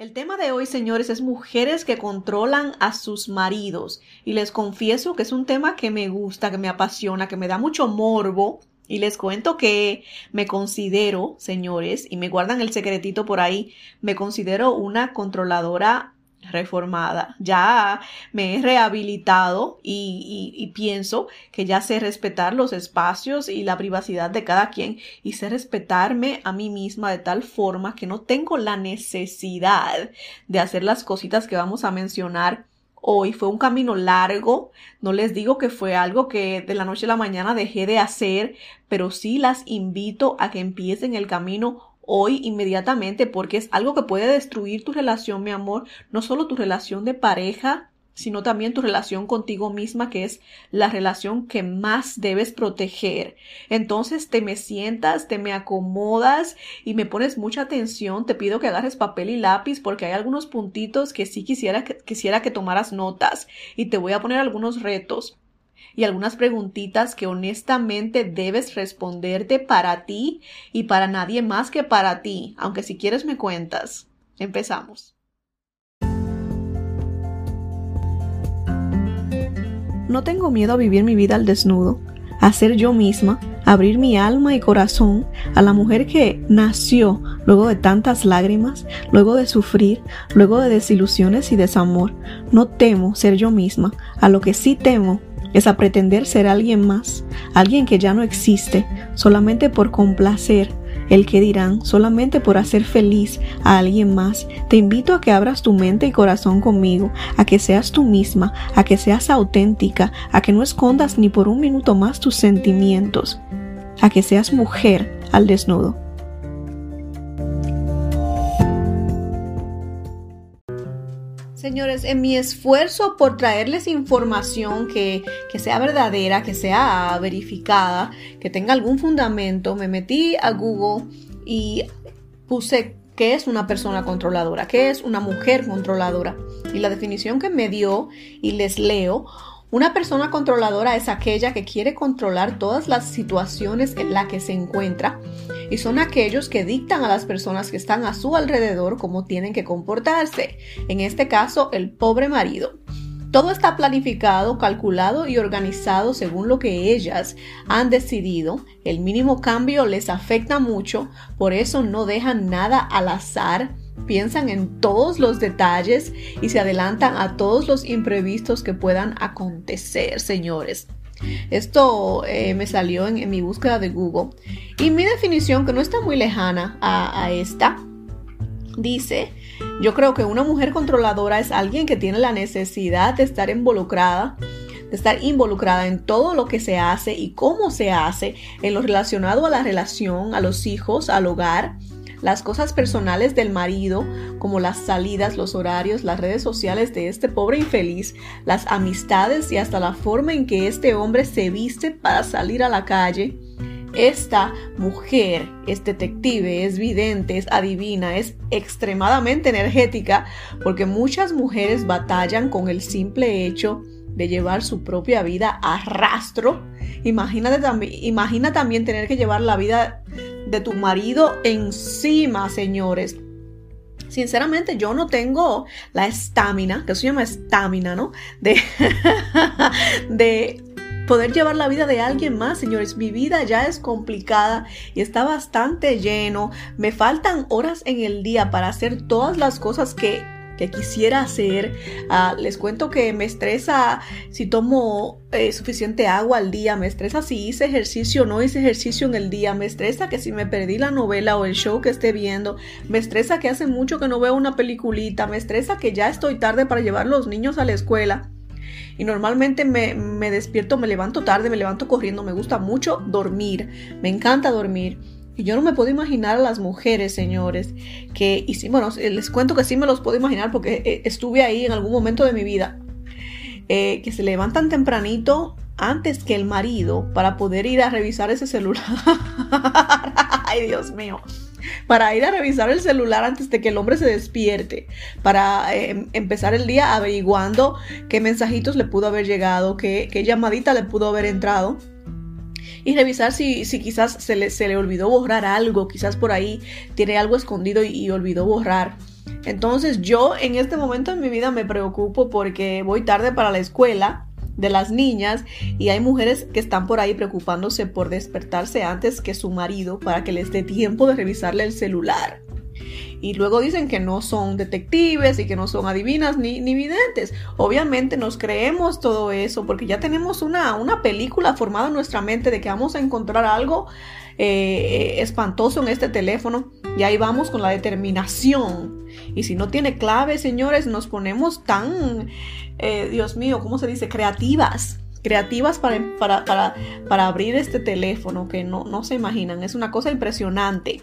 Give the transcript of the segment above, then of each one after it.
El tema de hoy, señores, es mujeres que controlan a sus maridos. Y les confieso que es un tema que me gusta, que me apasiona, que me da mucho morbo. Y les cuento que me considero, señores, y me guardan el secretito por ahí, me considero una controladora reformada. Ya me he rehabilitado y, pienso que ya sé respetar los espacios y la privacidad de cada quien y sé respetarme a mí misma de tal forma que no tengo la necesidad de hacer las cositas que vamos a mencionar hoy. Fue un camino largo. No les digo que fue algo que de la noche a la mañana dejé de hacer, pero sí las invito a que empiecen el camino hoy inmediatamente porque es algo que puede destruir tu relación, mi amor, no solo tu relación de pareja, sino también tu relación contigo misma, que es la relación que más debes proteger. Entonces te me sientas, te me acomodas y me pones mucha atención. Te pido que agarres papel y lápiz porque hay algunos puntitos que sí quisiera que, quisiera que tomaras notas y te voy a poner algunos retos y algunas preguntitas que honestamente debes responderte para ti y para nadie más que para ti, aunque si quieres me cuentas. Empezamos. No tengo miedo a vivir mi vida al desnudo, a ser yo misma, abrir mi alma y corazón a la mujer que nació luego de tantas lágrimas, luego de sufrir, luego de desilusiones y desamor. No temo ser yo misma, a lo que sí temo es a pretender ser alguien más, alguien que ya no existe, solamente por complacer el que dirán, solamente por hacer feliz a alguien más. Te invito a que abras tu mente y corazón conmigo, a que seas tú misma, a que seas auténtica, a que no escondas ni por un minuto más tus sentimientos, a que seas mujer al desnudo. En mi esfuerzo por traerles información que, sea verdadera, que sea verificada, que tenga algún fundamento, me metí a Google y puse qué es una persona controladora, qué es una mujer controladora. Y la definición que me dio, y les leo, una persona controladora es aquella que quiere controlar todas las situaciones en las que se encuentra y son aquellos que dictan a las personas que están a su alrededor cómo tienen que comportarse. En este caso, el pobre marido. Todo está planificado, calculado y organizado según lo que ellas han decidido. El mínimo cambio les afecta mucho, por eso no dejan nada al azar piensan en todos los detalles y se adelantan a todos los imprevistos que puedan acontecer, señores. Esto eh, me salió en, mi búsqueda de Google. Y mi definición, que no está muy lejana a, a esta, dice, yo creo que una mujer controladora es alguien que tiene la necesidad de estar involucrada de estar involucrada en todo lo que se hace y cómo se hace en lo relacionado a la relación, a los hijos, al hogar, las cosas personales del marido, como las salidas, los horarios, las redes sociales de este pobre infeliz, las amistades y hasta la forma en que este hombre se viste para salir a la calle. Esta mujer es detective, es vidente, es adivina, es extremadamente energética porque muchas mujeres batallan con el simple hecho de llevar su propia vida a rastro. Imagina también tener que llevar la vida de tu marido encima, señores. Sinceramente, yo no tengo la estamina, que se llama estamina, ¿no? De, de poder llevar la vida de alguien más, señores. Mi vida ya es complicada y está bastante lleno. Me faltan horas en el día para hacer todas las cosas que que quisiera hacer. Ah, les cuento que me estresa si tomo eh, suficiente agua al día, me estresa si hice ejercicio o no hice ejercicio en el día, me estresa que si me perdí la novela o el show que esté viendo, me estresa que hace mucho que no veo una peliculita, me estresa que ya estoy tarde para llevar los niños a la escuela. Y normalmente me, me despierto, me levanto tarde, me levanto corriendo, me gusta mucho dormir, me encanta dormir. Y yo no me puedo imaginar a las mujeres, señores, que, y sí, bueno, les cuento que sí me los puedo imaginar porque eh, estuve ahí en algún momento de mi vida, eh, que se levantan tempranito antes que el marido para poder ir a revisar ese celular. Ay, Dios mío. Para ir a revisar el celular antes de que el hombre se despierte, para eh, empezar el día averiguando qué mensajitos le pudo haber llegado, qué llamadita le pudo haber entrado y revisar si, si quizás se le, se le olvidó borrar algo, quizás por ahí tiene algo escondido y, olvidó borrar. Entonces yo en este momento en mi vida me preocupo porque voy tarde para la escuela de las niñas y hay mujeres que están por ahí preocupándose por despertarse antes que su marido para que les dé tiempo de revisarle el celular. Y luego dicen que no son detectives y que no son adivinas ni, ni videntes. Obviamente nos creemos todo eso porque ya tenemos una, una película formada en nuestra mente de que vamos a encontrar algo eh, espantoso en este teléfono y ahí vamos con la determinación. Y si no tiene clave, señores, nos ponemos tan, eh, Dios mío, ¿cómo se dice? Creativas creativas para, para, para, para, abrir este teléfono que no, no se imaginan. Es una cosa impresionante.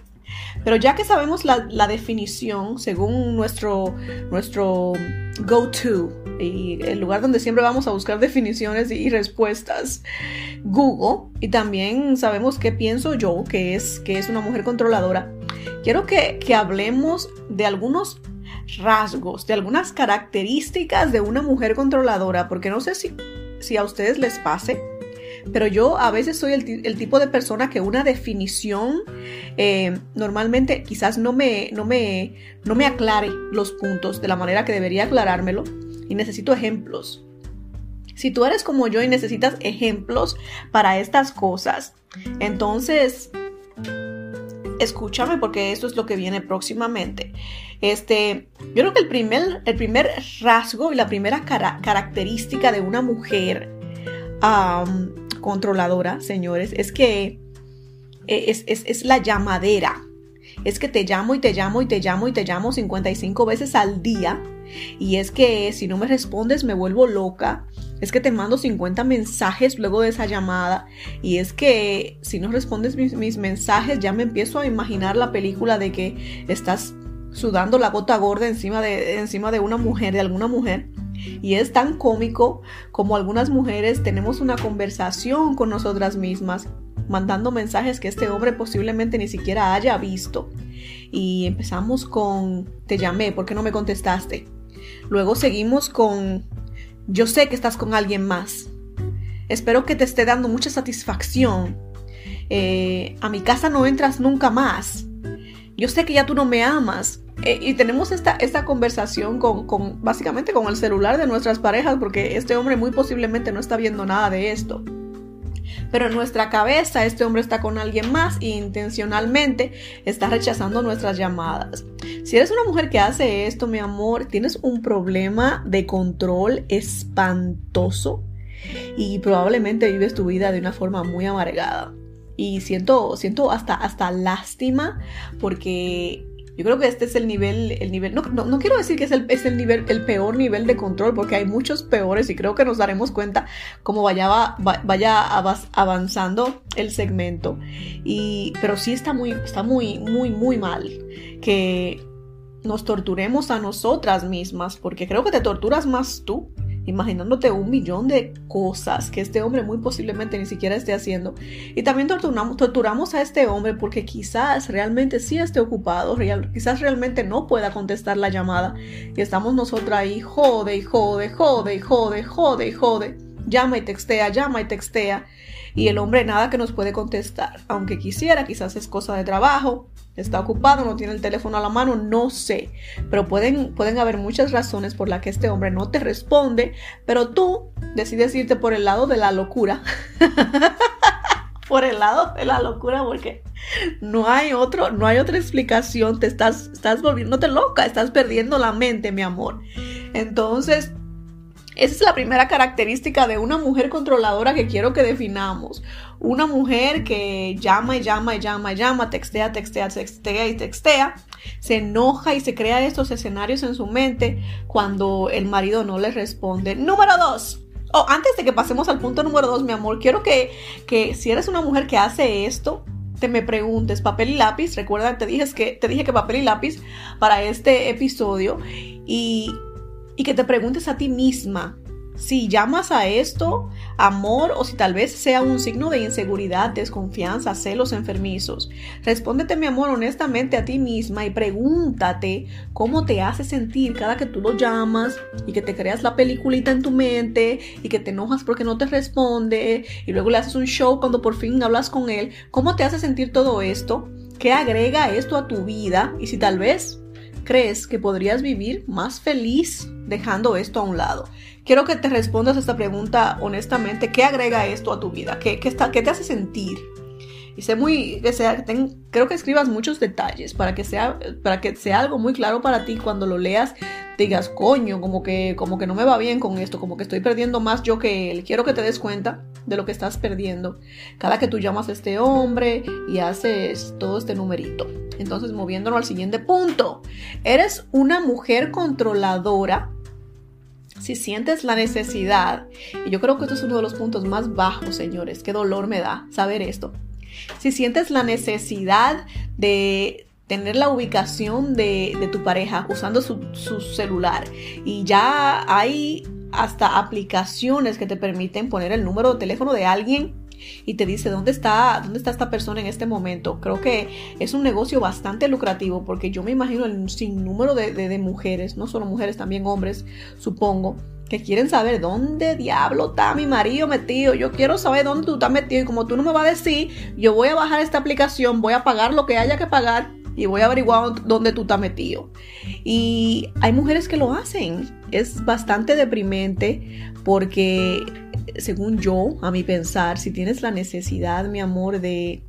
Pero ya que sabemos la, definición, según nuestro, nuestro go-to y el lugar donde siempre vamos a buscar definiciones y respuestas, Google, y también sabemos qué pienso yo, que es, que es una mujer controladora, quiero que, que hablemos de algunos rasgos, de algunas características de una mujer controladora, porque no sé si, si a ustedes les pase pero yo a veces soy el, tipo de persona que una definición eh, normalmente quizás no me, no, me, no me aclare los puntos de la manera que debería aclarármelo y necesito ejemplos. Si tú eres como yo y necesitas ejemplos para estas cosas, entonces escúchame porque esto es lo que viene próximamente. Este, yo creo que el primer, el primer rasgo y la primera característica de una mujer controladora, señores, es que eh, es, es, la llamadera. Es que te llamo y te llamo y te llamo y te llamo 55 veces al día. Y es que si no me respondes me vuelvo loca. Es que te mando 50 mensajes luego de esa llamada. Y es que si no respondes mis, mis mensajes ya me empiezo a imaginar la película de que estás sudando la gota gorda encima de, encima de una mujer, de alguna mujer. Y es tan cómico como algunas mujeres tenemos una conversación con nosotras mismas, mandando mensajes que este hombre posiblemente ni siquiera haya visto. Y empezamos con, te llamé, ¿por qué no me contestaste? Luego seguimos con, yo sé que estás con alguien más. Espero que te esté dando mucha satisfacción. Eh, a mi casa no entras nunca más. Yo sé que ya tú no me amas. Eh, y tenemos esta, esta conversación con, con, básicamente con el celular de nuestras parejas porque este hombre muy posiblemente no está viendo nada de esto. Pero en nuestra cabeza este hombre está con alguien más e intencionalmente está rechazando nuestras llamadas. Si eres una mujer que hace esto, mi amor, tienes un problema de control espantoso y probablemente vives tu vida de una forma muy amargada. Y siento, siento hasta, hasta lástima porque yo creo que este es el nivel, el nivel, no, no, quiero decir que es, el, es el, nivel, el peor nivel de control, porque hay muchos peores y creo que nos daremos cuenta cómo vaya, vaya avanzando el segmento. Y, pero sí está muy, está muy, muy, muy mal que nos torturemos a nosotras mismas, porque creo que te torturas más tú imaginándote un millón de cosas que este hombre muy posiblemente ni siquiera esté haciendo. Y también torturamos, a este hombre porque quizás realmente sí esté ocupado, quizás realmente no pueda contestar la llamada. Y estamos nosotras ahí, jode jode, jode jode, jode jode. Llama y textea, llama y textea. Y el hombre nada que nos puede contestar. Aunque quisiera, quizás es cosa de trabajo, está ocupado, no tiene el teléfono a la mano, no sé. Pero pueden, pueden haber muchas razones por las que este hombre no te responde, pero tú decides irte por el lado de la locura. por el lado de la locura porque no hay otro, no hay otra explicación, te estás, estás volviéndote loca, estás perdiendo la mente, mi amor. Entonces, esa es la primera característica de una mujer controladora que quiero que definamos. Una mujer que llama y llama y llama y llama, textea, textea, textea y textea, se enoja y se crea estos escenarios en su mente cuando el marido no le responde. Número dos. Oh, antes de que pasemos al punto número dos, mi amor, quiero que, que si eres una mujer que hace esto, te me preguntes papel y lápiz. Recuerda, te dije que, te dije que papel y lápiz para este episodio. Y y que te preguntes a ti misma si llamas a esto amor o si tal vez sea un signo de inseguridad, desconfianza, celos enfermizos. Respóndete, mi amor, honestamente a ti misma y pregúntate cómo te hace sentir cada que tú lo llamas y que te creas la peliculita en tu mente y que te enojas porque no te responde y luego le haces un show cuando por fin hablas con él. ¿Cómo te hace sentir todo esto? ¿Qué agrega esto a tu vida? Y si tal vez crees que podrías vivir más feliz dejando esto a un lado? Quiero que te respondas a esta pregunta honestamente. ¿Qué agrega esto a tu vida? ¿Qué, está, qué te hace sentir? y sé muy, que sea, creo que escribas muchos detalles para que sea, para que sea algo muy claro para ti cuando lo leas, digas, coño, como que, como que no me va bien con esto, como que estoy perdiendo más yo que él. Quiero que te des cuenta de lo que estás perdiendo cada que tú llamas a este hombre y haces todo este numerito. Entonces, moviéndonos al siguiente punto, eres una mujer controladora si sientes la necesidad, y yo creo que esto es uno de los puntos más bajos, señores, qué dolor me da saber esto. Si sientes la necesidad de tener la ubicación de, tu pareja usando su, celular y ya hay hasta aplicaciones que te permiten poner el número de teléfono de alguien y te dice dónde está, dónde está esta persona en este momento. Creo que es un negocio bastante lucrativo porque yo me imagino el sinnúmero de, de mujeres, no solo mujeres, también hombres, supongo, que quieren saber dónde diablo está mi marido metido. Yo quiero saber dónde tú estás metido y como tú no me vas a decir, yo voy a bajar esta aplicación, voy a pagar lo que haya que pagar y voy a averiguar dónde tú estás metido. Y hay mujeres que lo hacen. Es bastante deprimente porque, según yo, a mi pensar, si tienes la necesidad, mi amor, de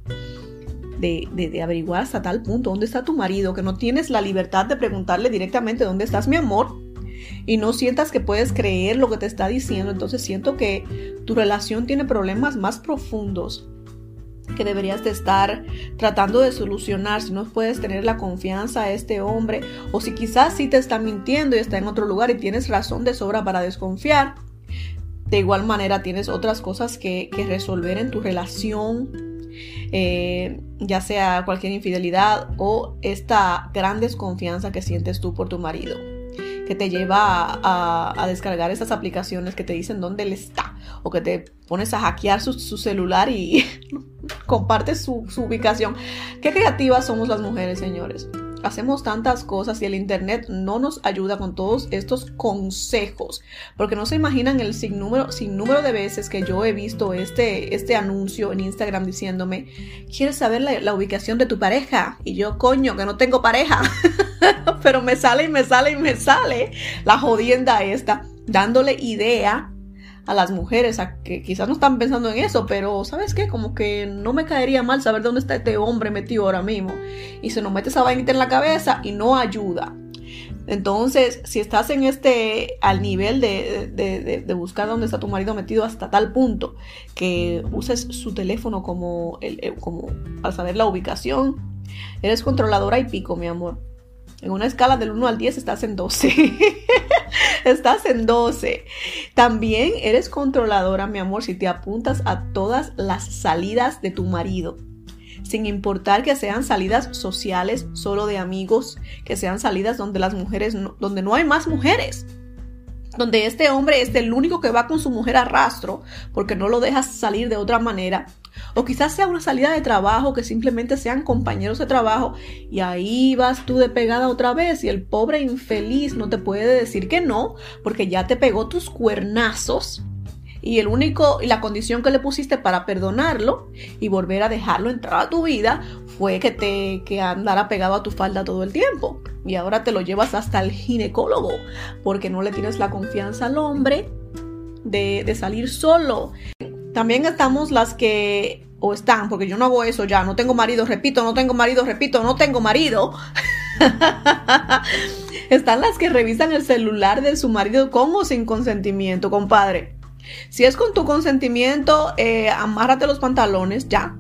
de, de, averiguar hasta tal punto dónde está tu marido, que no tienes la libertad de preguntarle directamente dónde estás mi amor, y no sientas que puedes creer lo que te está diciendo, entonces siento que tu relación tiene problemas más profundos que deberías de estar tratando de solucionar, si no puedes tener la confianza a este hombre o si quizás sí te está mintiendo y está en otro lugar y tienes razón de sobra para desconfiar. De igual manera tienes otras cosas que, resolver en tu relación, eh, ya sea cualquier infidelidad o esta gran desconfianza que sientes tú por tu marido que te lleva a, descargar esas aplicaciones que te dicen dónde él está o que te pones a hackear su, celular y compartes su, su ubicación. Qué creativas somos las mujeres, señores. Hacemos tantas cosas y el Internet no nos ayuda con todos estos consejos, porque no se imaginan el sinnúmero, número de veces que yo he visto este, este anuncio en Instagram diciéndome, ¿quieres saber la, la ubicación de tu pareja? Y yo, coño, que no tengo pareja, pero me sale y me sale y me sale la jodienda esta, dándole idea a las mujeres a que quizás no están pensando en eso, pero ¿sabes qué? Como que no me caería mal saber dónde está este hombre metido ahora mismo. Y se nos mete esa vainita en la cabeza y no ayuda. Entonces, si estás en este, al nivel de, de, de, buscar dónde está tu marido metido hasta tal punto que uses su teléfono como, el, eh, como al saber la ubicación, eres controladora y pico, mi amor. En una escala del 1 al 10 estás en 12. Estás en 12. También eres controladora, mi amor, si te apuntas a todas las salidas de tu marido. Sin importar que sean salidas sociales, solo de amigos, que sean salidas donde las mujeres, donde no hay más mujeres donde este hombre es el único que va con su mujer a rastro porque no lo dejas salir de otra manera. O quizás sea una salida de trabajo que simplemente sean compañeros de trabajo y ahí vas tú de pegada otra vez y el pobre infeliz no te puede decir que no porque ya te pegó tus cuernazos y el único y la condición que le pusiste para perdonarlo y volver a dejarlo entrar a tu vida fue que te que andara pegado a tu falda todo el tiempo y ahora te lo llevas hasta el ginecólogo porque no le tienes la confianza al hombre de, de salir solo. También estamos las que o están, porque yo no hago eso ya, no tengo marido, repito, no tengo marido, repito, no tengo marido. están las que revisan el celular de su marido con o sin consentimiento, compadre. Si es con tu consentimiento, eh, amárrate los pantalones, ya.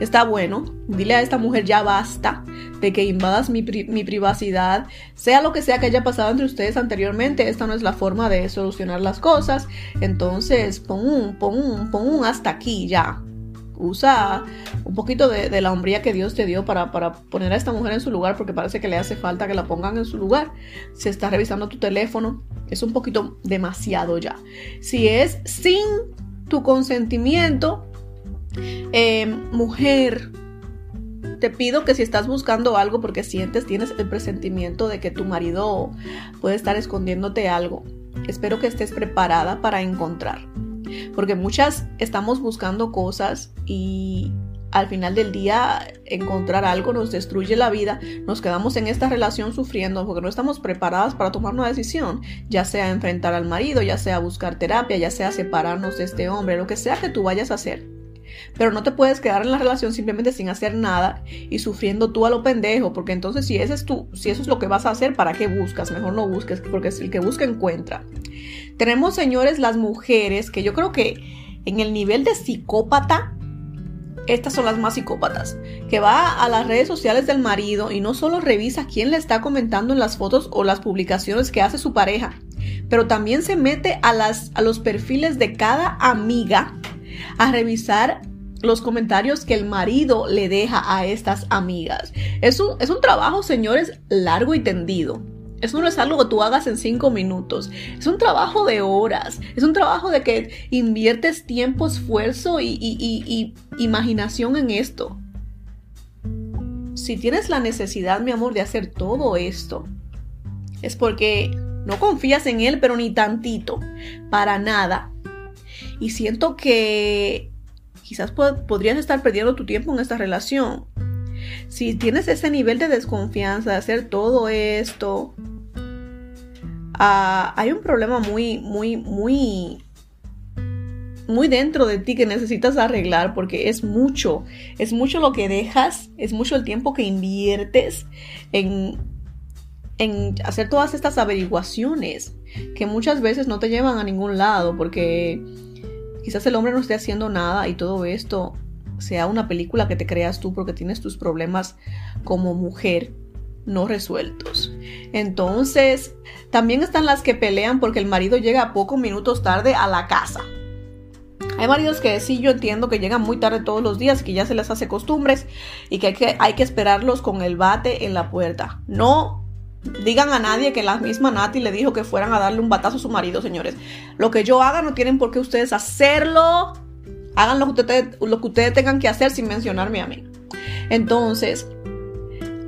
Está bueno. Dile a esta mujer ya basta de que invadas mi, privacidad. Sea lo que sea que haya pasado entre ustedes anteriormente, esta no es la forma de solucionar las cosas. Entonces, pon un, pon un, pon un hasta aquí ya usa un poquito de, la hombría que Dios te dio para, para, poner a esta mujer en su lugar, porque parece que le hace falta que la pongan en su lugar. Si está revisando tu teléfono, es un poquito demasiado ya. Si es sin tu consentimiento, eh, mujer, te pido que si estás buscando algo porque sientes, tienes el presentimiento de que tu marido puede estar escondiéndote algo, espero que estés preparada para encontrar. Porque muchas estamos buscando cosas y al final del día encontrar algo nos destruye la vida, nos quedamos en esta relación sufriendo porque no estamos preparadas para tomar una decisión, ya sea enfrentar al marido, ya sea buscar terapia, ya sea separarnos de este hombre, lo que sea que tú vayas a hacer. Pero no te puedes quedar en la relación simplemente sin hacer nada y sufriendo tú a lo pendejo, porque entonces si ese es tú, si eso es lo que vas a hacer, ¿para qué buscas? Mejor no busques, porque el que busca encuentra. Tenemos, señores, las mujeres que yo creo que en el nivel de psicópata estas son las más psicópatas, que va a las redes sociales del marido y no solo revisa quién le está comentando en las fotos o las publicaciones que hace su pareja, pero también se mete a, las, a los perfiles de cada amiga a revisar los comentarios que el marido le deja a estas amigas. Es un, es un trabajo, señores, largo y tendido. Eso no es algo que tú hagas en cinco minutos. Es un trabajo de horas. Es un trabajo de que inviertes tiempo, esfuerzo y, y imaginación en esto. Si tienes la necesidad, mi amor, de hacer todo esto, es porque no confías en él, pero ni tantito, para nada. Y siento que quizás podrías estar perdiendo tu tiempo en esta relación. Si tienes ese nivel de desconfianza de hacer todo esto, ah, hay un problema muy, muy, muy, muy dentro de ti que necesitas arreglar porque es mucho, es mucho lo que dejas, es mucho el tiempo que inviertes en, en hacer todas estas averiguaciones que muchas veces no te llevan a ningún lado porque quizás el hombre no esté haciendo nada y todo esto sea una película que te creas tú porque tienes tus problemas como mujer no resueltos. Entonces, también están las que pelean porque el marido llega pocos minutos tarde a la casa. Hay maridos que sí, yo entiendo que llegan muy tarde todos los días, que ya se les hace costumbres y que hay, que hay que esperarlos con el bate en la puerta. No digan a nadie que la misma Nati le dijo que fueran a darle un batazo a su marido, señores. Lo que yo haga no tienen por qué ustedes hacerlo. Hagan lo que ustedes, lo que ustedes tengan que hacer sin mencionarme a mí. Entonces,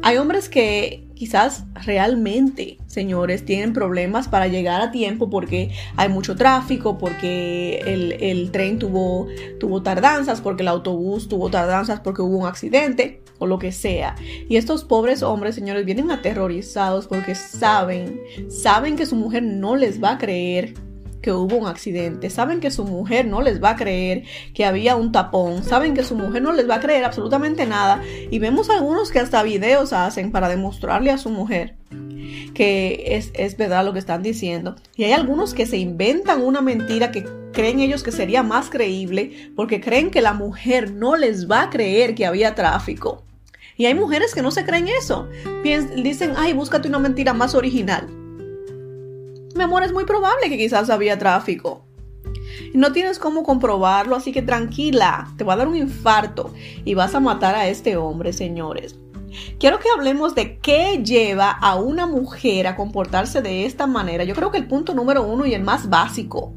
hay hombres que quizás realmente, señores, tienen problemas para llegar a tiempo porque hay mucho tráfico, porque el, tren tuvo, tuvo tardanzas, porque el autobús tuvo tardanzas, porque hubo un accidente o lo que sea. Y estos pobres hombres, señores, vienen aterrorizados porque saben, saben que su mujer no les va a creer que hubo un accidente, saben que su mujer no les va a creer que había un tapón, saben que su mujer no les va a creer absolutamente nada. Y vemos algunos que hasta videos hacen para demostrarle a su mujer que es, es verdad lo que están diciendo. Y hay algunos que se inventan una mentira que creen ellos que sería más creíble porque creen que la mujer no les va a creer que había tráfico. Y hay mujeres que no se creen eso. dicen, ay, búscate una mentira más original mi amor, es muy probable que quizás había tráfico. No tienes cómo comprobarlo, así que tranquila, te va a dar un infarto y vas a matar a este hombre, señores. Quiero que hablemos de qué lleva a una mujer a comportarse de esta manera. Yo creo que el punto número uno y el más básico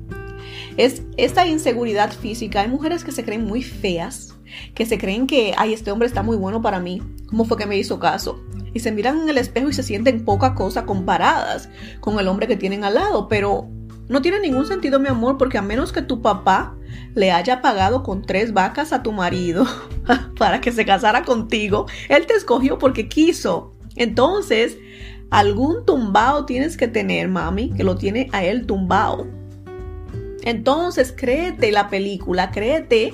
es esta inseguridad física. Hay mujeres que se creen muy feas, que se creen que, ay, este hombre está muy bueno para mí. ¿Cómo fue que me hizo caso? y se miran en el espejo y se sienten poca cosa comparadas con el hombre que tienen al lado, pero no tiene ningún sentido, mi amor, porque a menos que tu papá le haya pagado con tres vacas a tu marido para que se casara contigo, él te escogió porque quiso. Entonces, algún tumbao tienes que tener, mami, que lo tiene a él tumbao. Entonces, créete la película, créete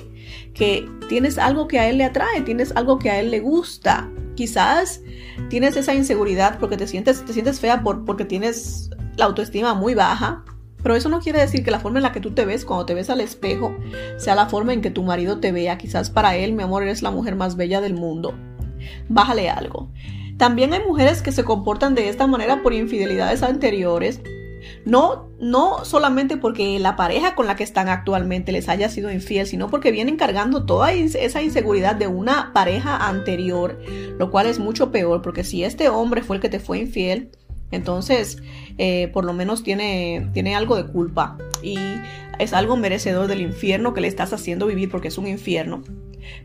que tienes algo que a él le atrae, tienes algo que a él le gusta. Quizás tienes esa inseguridad porque te sientes, te sientes fea por, porque tienes la autoestima muy baja. Pero eso no quiere decir que la forma en la que tú te ves cuando te ves al espejo sea la forma en que tu marido te vea. Quizás para él, mi amor, eres la mujer más bella del mundo. Bájale algo. También hay mujeres que se comportan de esta manera por infidelidades anteriores no, no solamente porque la pareja con la que están actualmente les haya sido infiel, sino porque vienen cargando toda esa inseguridad de una pareja anterior, lo cual es mucho peor, porque si este hombre fue el que te fue infiel, entonces eh, por lo menos tiene, tiene algo de culpa y es algo merecedor del infierno que le estás haciendo vivir porque es un infierno.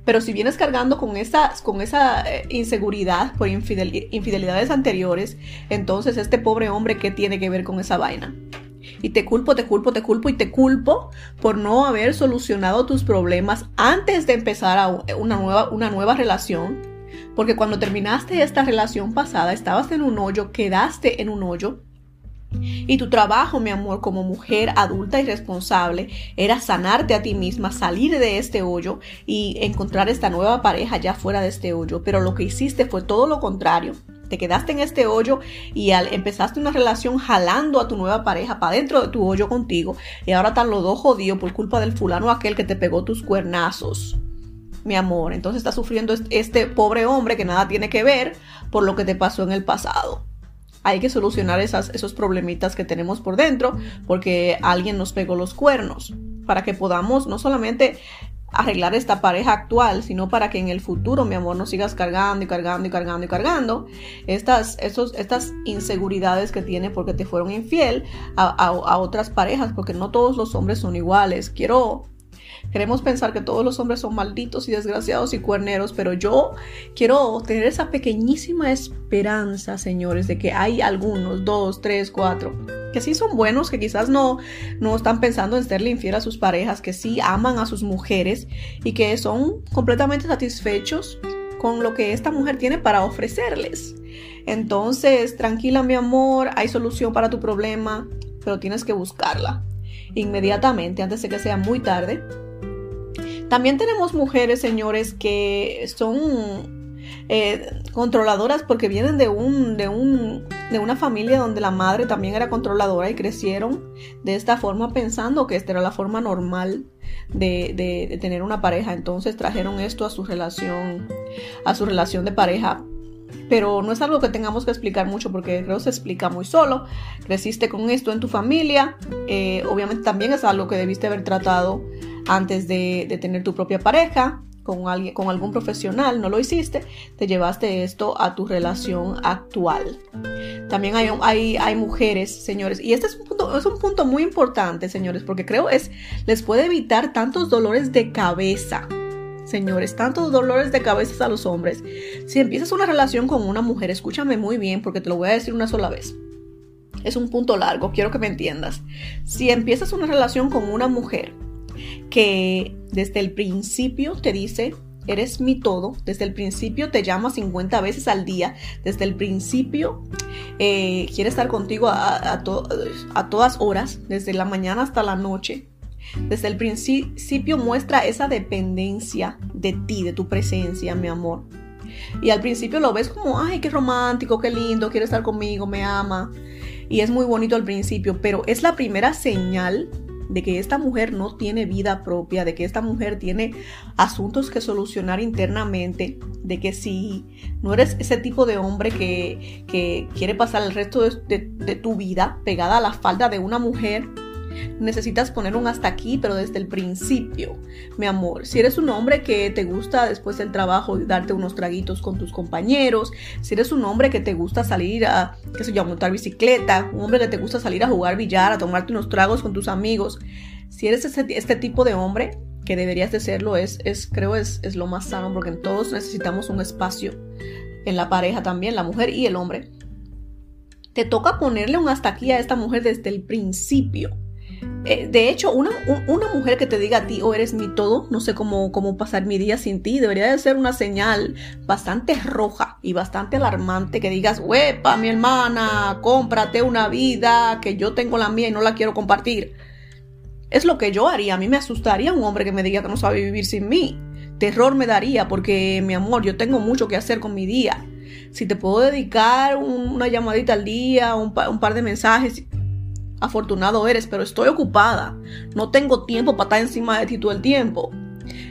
Pero si vienes cargando con esa, con esa eh, inseguridad por infidelidades anteriores, entonces este pobre hombre, ¿qué tiene que ver con esa vaina? Y te culpo, te culpo, te culpo y te culpo por no haber solucionado tus problemas antes de empezar una nueva, una nueva relación. Porque cuando terminaste esta relación pasada, estabas en un hoyo, quedaste en un hoyo y tu trabajo, mi amor, como mujer adulta y responsable, era sanarte a ti misma, salir de este hoyo y encontrar esta nueva pareja ya fuera de este hoyo. Pero lo que hiciste fue todo lo contrario. Te quedaste en este hoyo y al, empezaste una relación jalando a tu nueva pareja para dentro de tu hoyo contigo y ahora están los dos jodidos por culpa del fulano aquel que te pegó tus cuernazos. Mi amor, entonces está sufriendo este pobre hombre que nada tiene que ver por lo que te pasó en el pasado hay que solucionar esas, esos problemitas que tenemos por dentro porque alguien nos pegó los cuernos para que podamos no solamente arreglar esta pareja actual, sino para que en el futuro, mi amor, no sigas cargando y cargando y cargando y cargando estas, esos, estas inseguridades que tiene porque te fueron infiel a, a otras parejas, porque no todos los hombres son iguales. Quiero Queremos pensar que todos los hombres son malditos y desgraciados y cuerneros, pero yo quiero tener esa pequeñísima esperanza, señores, de que hay algunos, dos, tres, cuatro, que sí son buenos, que quizás no, no están pensando en serle infiel a sus parejas, que sí aman a sus mujeres y que son completamente satisfechos con lo que esta mujer tiene para ofrecerles. Entonces, tranquila mi amor, hay solución para tu problema, pero tienes que buscarla inmediatamente antes de que sea muy tarde también tenemos mujeres, señores, que son eh, controladoras porque vienen de, un, de, un, de una familia donde la madre también era controladora y crecieron de esta forma pensando que esta era la forma normal de, de, tener una pareja. Entonces trajeron esto a su relación, a su relación de pareja pero no es algo que tengamos que explicar mucho porque creo se explica muy solo. Creciste con esto en tu familia, eh, obviamente también es algo que debiste haber tratado antes de, tener tu propia pareja, con, alguien, con algún profesional, no lo hiciste, te llevaste esto a tu relación actual. También hay, hay, hay mujeres, señores, y este es un, punto, es un punto muy importante, señores, porque creo es, les puede evitar tantos dolores de cabeza. Señores, tantos dolores de cabeza a los hombres. Si empiezas una relación con una mujer, escúchame muy bien porque te lo voy a decir una sola vez. Es un punto largo, quiero que me entiendas. Si empiezas una relación con una mujer que desde el principio te dice, eres mi todo, desde el principio te llama 50 veces al día, desde el principio eh, quiere estar contigo a, a todas horas, desde la mañana hasta la noche. Desde el principio muestra esa dependencia de ti, de tu presencia, mi amor. Y al principio lo ves como, ay, qué romántico, qué lindo, quiere estar conmigo, me ama. Y es muy bonito al principio, pero es la primera señal de que esta mujer no tiene vida propia, de que esta mujer tiene asuntos que solucionar internamente, de que si no eres ese tipo de hombre que, quiere pasar el resto de tu vida pegada a la falda de una mujer, necesitas poner un hasta aquí, pero desde el principio, mi amor. Si eres un hombre que te gusta después del trabajo darte unos traguitos con tus compañeros, si eres un hombre que te gusta salir a, qué sé montar bicicleta, un hombre que te gusta salir a jugar billar, a tomarte unos tragos con tus amigos, si eres este tipo de hombre, que deberías de serlo, es, es creo es, es lo más sano, porque todos necesitamos un espacio en la pareja también, la mujer y el hombre. Te toca ponerle un hasta aquí a esta mujer desde el principio eh, de hecho, una, mujer que te diga a ti, oh, eres mi todo, no sé cómo, cómo pasar mi día sin ti, debería de ser una señal bastante roja y bastante alarmante que digas, huepa, mi hermana, cómprate una vida, que yo tengo la mía y no la quiero compartir. Es lo que yo haría. A mí me asustaría un hombre que me diga que no sabe vivir sin mí. Terror me daría porque, mi amor, yo tengo mucho que hacer con mi día. Si te puedo dedicar una llamadita al día, un par de mensajes, afortunado eres, pero estoy ocupada. No tengo tiempo para estar encima de ti todo el tiempo.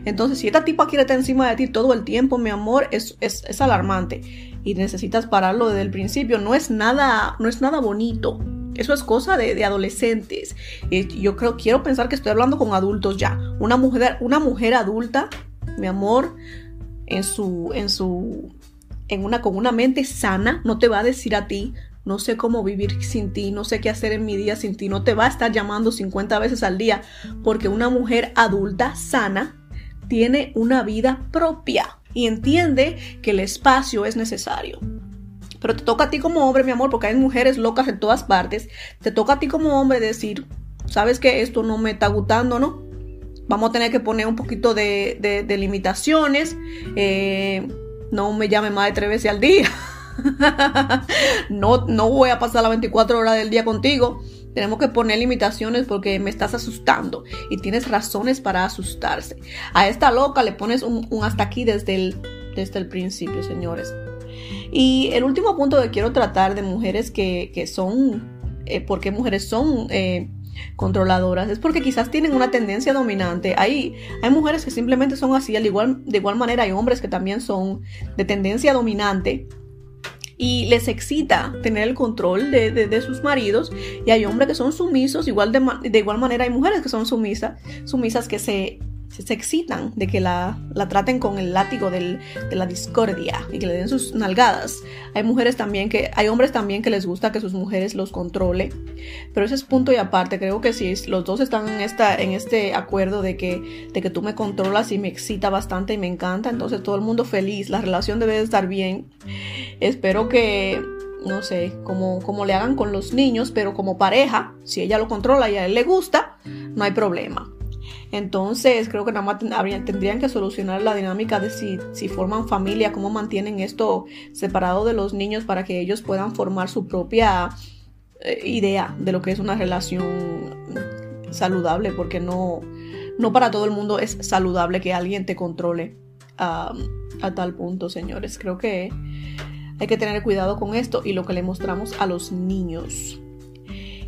Entonces, si esta tipa quiere estar encima de ti todo el tiempo, mi amor, es, es, alarmante. Y necesitas pararlo desde el principio. No es nada, no es nada bonito. Eso es cosa de, adolescentes. yo creo, quiero pensar que estoy hablando con adultos ya. Una mujer, una mujer adulta, mi amor, en su, en su, en una, con una mente sana, no te va a decir a ti, no sé cómo vivir sin ti, no sé qué hacer en mi día sin ti, no te va a estar llamando 50 veces al día, porque una mujer adulta, sana, tiene una vida propia y entiende que el espacio es necesario. Pero te toca a ti como hombre, mi amor, porque hay mujeres locas en todas partes. Te toca a ti como hombre decir, ¿sabes que Esto no me está gustando, ¿no? Vamos a tener que poner un poquito de, limitaciones. Eh, no me llame más de tres veces al día. no, no voy a pasar las 24 horas del día contigo. Tenemos que poner limitaciones porque me estás asustando y tienes razones para asustarse. A esta loca le pones un, hasta aquí desde el, desde el principio, señores. Y el último punto que quiero tratar de mujeres que, son, eh, porque mujeres son eh, controladoras, es porque quizás tienen una tendencia dominante. Hay, hay mujeres que simplemente son así, al igual, de igual manera hay hombres que también son de tendencia dominante y les excita tener el control de, sus maridos. Y hay hombres que son sumisos, igual de, de igual manera hay mujeres que son sumisas, sumisas que se se excitan de que la, traten con el látigo de la discordia y que le den sus nalgadas. Hay mujeres también que, hay hombres también que les gusta que sus mujeres los controle, pero ese es punto y aparte. Creo que si los dos están en, esta, en este acuerdo de que, de que tú me controlas y me excita bastante y me encanta, entonces todo el mundo feliz, la relación debe de estar bien. Espero que no sé, como, como le hagan con los niños, pero como pareja, si ella lo controla y a él le gusta, no hay problema. Entonces, creo que nada más tendrían que solucionar la dinámica de si, forman familia, cómo mantienen esto separado de los niños para que ellos puedan formar su propia eh, idea de lo que es una relación saludable, porque no, no para todo el mundo es saludable que alguien te controle a tal punto, señores. Creo que hay que tener cuidado con esto y lo que le mostramos a los niños.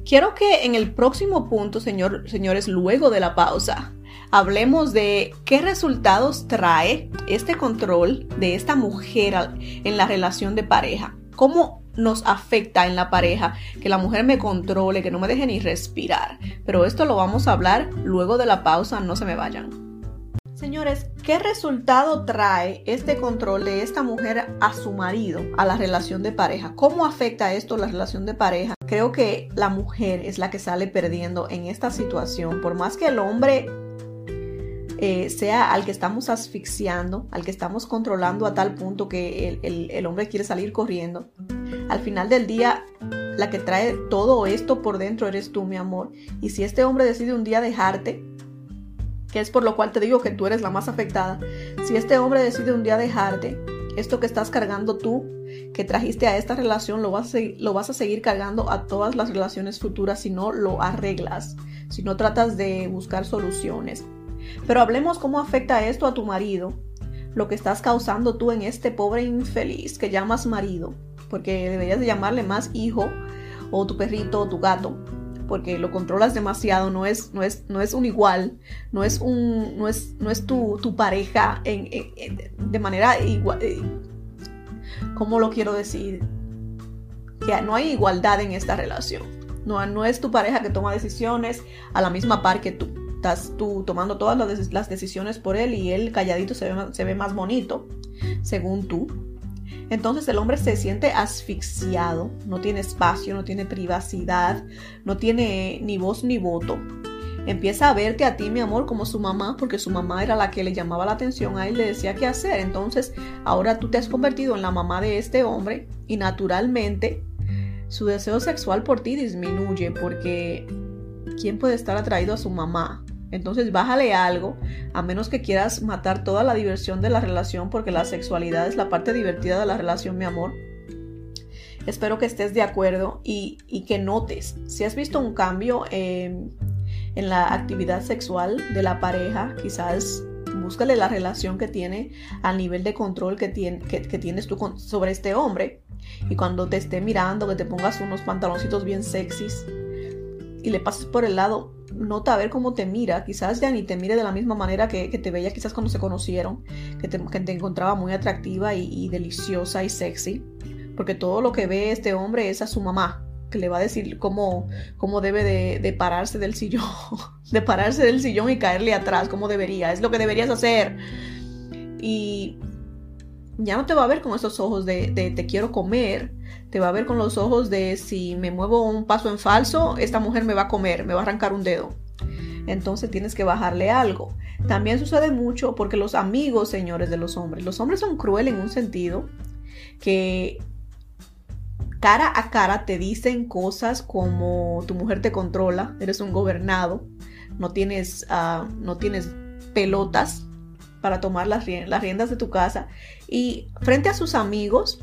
Quiero que en el próximo punto, señor, señores, luego de la pausa, hablemos de qué resultados trae este control de esta mujer en la relación de pareja. ¿Cómo nos afecta en la pareja que la mujer me controle, que no me deje ni respirar? Pero esto lo vamos a hablar luego de la pausa, no se me vayan. Señores, ¿qué resultado trae este control de esta mujer a su marido, a la relación de pareja? ¿Cómo afecta esto la relación de pareja? Creo que la mujer es la que sale perdiendo en esta situación, por más que el hombre eh, sea al que estamos asfixiando, al que estamos controlando a tal punto que el, hombre quiere salir corriendo. Al final del día, la que trae todo esto por dentro eres tú, mi amor. Y si este hombre decide un día dejarte, que es por lo cual te digo que tú eres la más afectada. Si este hombre decide un día dejarte, esto que estás cargando tú, que trajiste a esta relación, lo vas a, lo vas a seguir cargando a todas las relaciones futuras si no lo arreglas, si no tratas de buscar soluciones. Pero hablemos cómo afecta esto a tu marido, lo que estás causando tú en este pobre infeliz que llamas marido, porque deberías de llamarle más hijo o tu perrito o tu gato porque lo controlas demasiado, no es, no es, no es un igual, no es, un, no es, no es tu, pareja en, de manera igual. Eh, ¿Cómo lo quiero decir? Que no hay igualdad en esta relación. No, no es tu pareja que toma decisiones a la misma par que tú. Estás tú tomando todas las, decisiones por él y él calladito se ve, se ve más bonito, según tú entonces el hombre se siente asfixiado, no tiene espacio, no tiene privacidad, no tiene ni voz ni voto. Empieza a verte a ti, mi amor, como su mamá, porque su mamá era la que le llamaba la atención a él, le decía qué hacer. Entonces, ahora tú te has convertido en la mamá de este hombre y naturalmente su deseo sexual por ti disminuye porque ¿quién puede estar atraído a su mamá? Entonces bájale algo, a menos que quieras matar toda la diversión de la relación, porque la sexualidad es la parte divertida de la relación, mi amor. Espero que estés de acuerdo y, que notes si has visto un cambio en la actividad sexual de la pareja, quizás búscale la relación que tiene al nivel de control que, tienes tú sobre este hombre. Y cuando te esté mirando, que te pongas unos pantaloncitos bien sexys y le pases por el lado, nota a ver cómo te mira. Quizás ya ni te mire de la misma manera que, te veía quizás cuando se conocieron, que te, te encontraba muy atractiva y, deliciosa y sexy. Porque todo lo que ve este hombre es a su mamá, que le va a decir cómo, cómo debe de, pararse del sillón, de pararse del sillón y caerle atrás, como debería. Es lo que deberías hacer. Y ya no te va a ver con esos ojos de, de te quiero comer, te va a ver con los ojos de si me muevo un paso en falso, esta mujer me va a comer, me va a arrancar un dedo. Entonces tienes que bajarle algo. También sucede mucho porque los amigos, señores, de los hombres, los hombres son crueles en un sentido que cara a cara te dicen cosas como tu mujer te controla, eres un gobernado, no tienes, ah, no tienes pelotas para tomar las, las riendas de tu casa y frente a sus amigos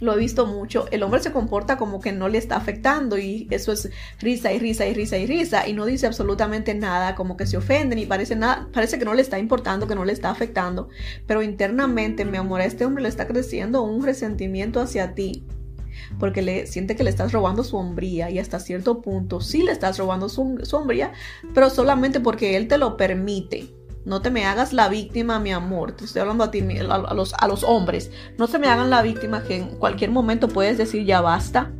lo he visto mucho, el hombre se comporta como que no le está afectando y eso es risa y risa y risa y risa y no dice absolutamente nada, como que se ofenden y parece, nada, parece que no le está importando, que no le está afectando, pero internamente, mi amor, a este hombre le está creciendo un resentimiento hacia ti porque le siente que le estás robando su hombría y hasta cierto punto sí le estás robando su, su hombría, pero solamente porque él te lo permite. No te me hagas la víctima, mi amor. Te estoy hablando a ti, a los, a los hombres. No se me hagan la víctima que en cualquier momento puedes decir ya basta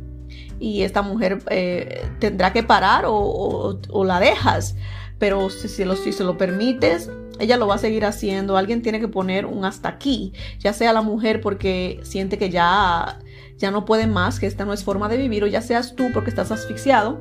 y esta mujer eh, tendrá que parar o, la dejas. Pero si, si, si se lo permites, ella lo va a seguir haciendo. Alguien tiene que poner un hasta aquí, ya sea la mujer porque siente que ya, ya no puede más, que esta no es forma de vivir, o ya seas tú porque estás asfixiado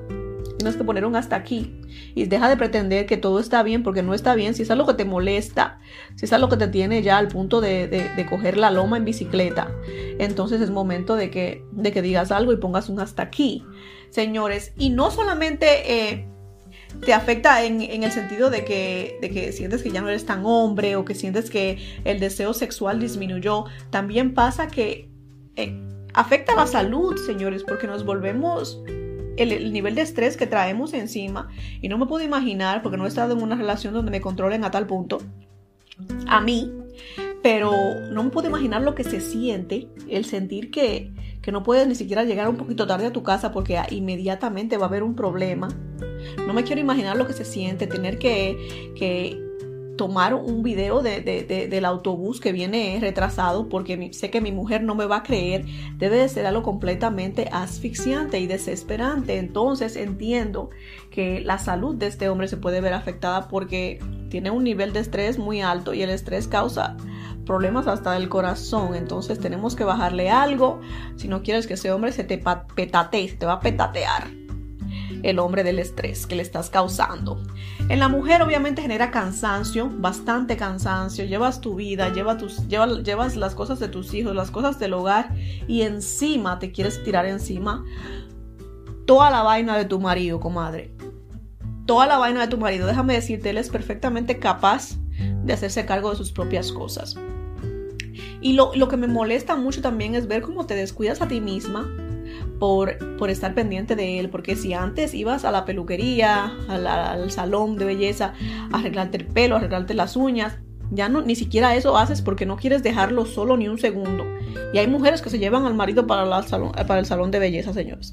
Tienes que poner un hasta aquí. Y deja de pretender que todo está bien porque no está bien. Si es algo que te molesta, si es algo que te tiene ya al punto de, coger la loma en bicicleta, entonces es momento de que, de que digas algo y pongas un hasta aquí. Señores, y no solamente... Eh, te afecta en, el sentido de que, de que sientes que ya no eres tan hombre o que sientes que el deseo sexual disminuyó. También pasa que eh, afecta la salud, señores, porque nos volvemos el, nivel de estrés que traemos encima y no me puedo imaginar, porque no he estado en una relación donde me controlen a tal punto, a mí, pero no me puedo imaginar lo que se siente, el sentir que, que no puedes ni siquiera llegar un poquito tarde a tu casa porque inmediatamente va a haber un problema. No me quiero imaginar lo que se siente tener que, que tomar un video del autobús que viene retrasado porque sé que mi mujer no me va a creer, debe de ser algo completamente asfixiante y desesperante. Entonces entiendo que la salud de este hombre se puede ver afectada porque tiene un nivel de estrés muy alto y el estrés causa problemas hasta del corazón. Entonces tenemos que bajarle algo si no quieres que ese hombre se te petatee, se te va a petatear el hombre del estrés que le estás causando. En la mujer obviamente genera cansancio, bastante cansancio, llevas tu vida, llevas, las cosas de tus hijos, las cosas del hogar y encima te quieres tirar encima toda la vaina de tu marido, comadre. Toda la vaina de tu marido, déjame decirte, él es perfectamente capaz de hacerse cargo de sus propias cosas. Y lo que me molesta mucho también es ver cómo te descuidas a ti misma, por, estar pendiente de él, porque si antes ibas a la peluquería, al salón de belleza, a arreglarte el pelo, a arreglarte las uñas, ya no, ni siquiera eso haces porque no quieres dejarlo solo ni un segundo. Y hay mujeres que se llevan al marido para, salón, para el salón de belleza, señores.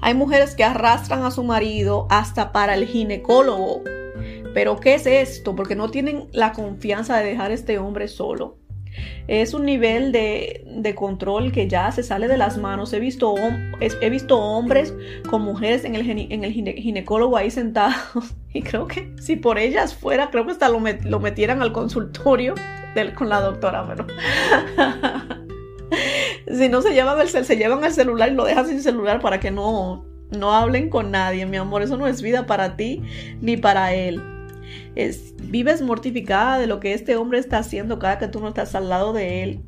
Hay mujeres que arrastran a su marido hasta para el ginecólogo. Pero ¿qué es esto? Porque no tienen la confianza de dejar a este hombre solo. Es un nivel de, control que ya se sale de las manos. He visto, he visto hombres con mujeres en el, en el ginecólogo ahí sentados. Y creo que si por ellas fuera, creo que hasta lo, lo metieran al consultorio con la doctora. Pero si no se llevan, el, se llevan el celular y lo dejan sin celular para que no, no hablen con nadie, mi amor. Eso no es vida para ti ni para él vives mortificada de lo que este hombre está haciendo cada que tú no estás al lado de él.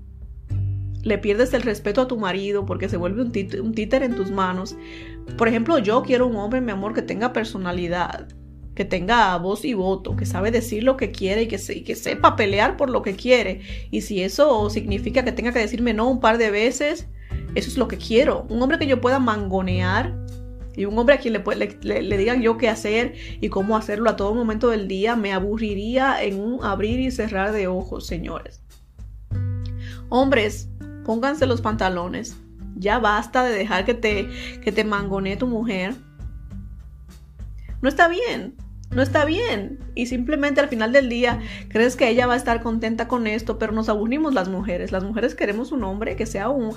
Le pierdes el respeto a tu marido porque se vuelve un, títer, en tus manos. Por ejemplo, yo quiero un hombre, mi amor, que tenga personalidad, que tenga voz y voto, que sabe decir lo que quiere y que, y que sepa pelear por lo que quiere. Y si eso significa que tenga que decirme no un par de veces, eso es lo que quiero. Un hombre que yo pueda mangonear y un hombre a quien le, digan yo qué hacer y cómo hacerlo a todo momento del día, me aburriría en un abrir y cerrar de ojos, señores. Hombres, pónganse los pantalones. Ya basta de dejar que te, que te mangonee tu mujer. No está bien. No está bien. Y simplemente al final del día crees que ella va a estar contenta con esto, pero nos aburrimos las mujeres. Las mujeres queremos un hombre que sea un,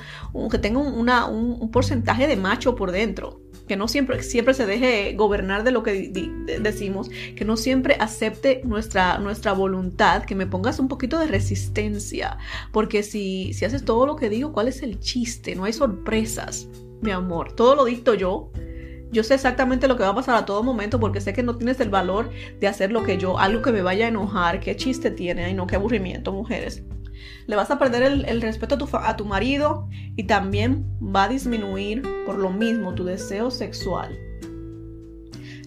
que tenga una, un porcentaje de macho por dentro que no siempre, siempre se deje gobernar de lo que decimos, que no siempre acepte nuestra, nuestra voluntad, que me pongas un poquito de resistencia, porque si, si haces todo lo que digo, ¿cuál es el chiste? No hay sorpresas, mi amor, todo lo dicto yo. Yo sé exactamente lo que va a pasar a todo momento porque sé que no tienes el valor de hacer lo que yo, algo que me vaya a enojar. ¿Qué chiste tiene? Ay, no, qué aburrimiento, mujeres. Le vas a perder el, respeto a tu, a tu marido y también va a disminuir por lo mismo tu deseo sexual.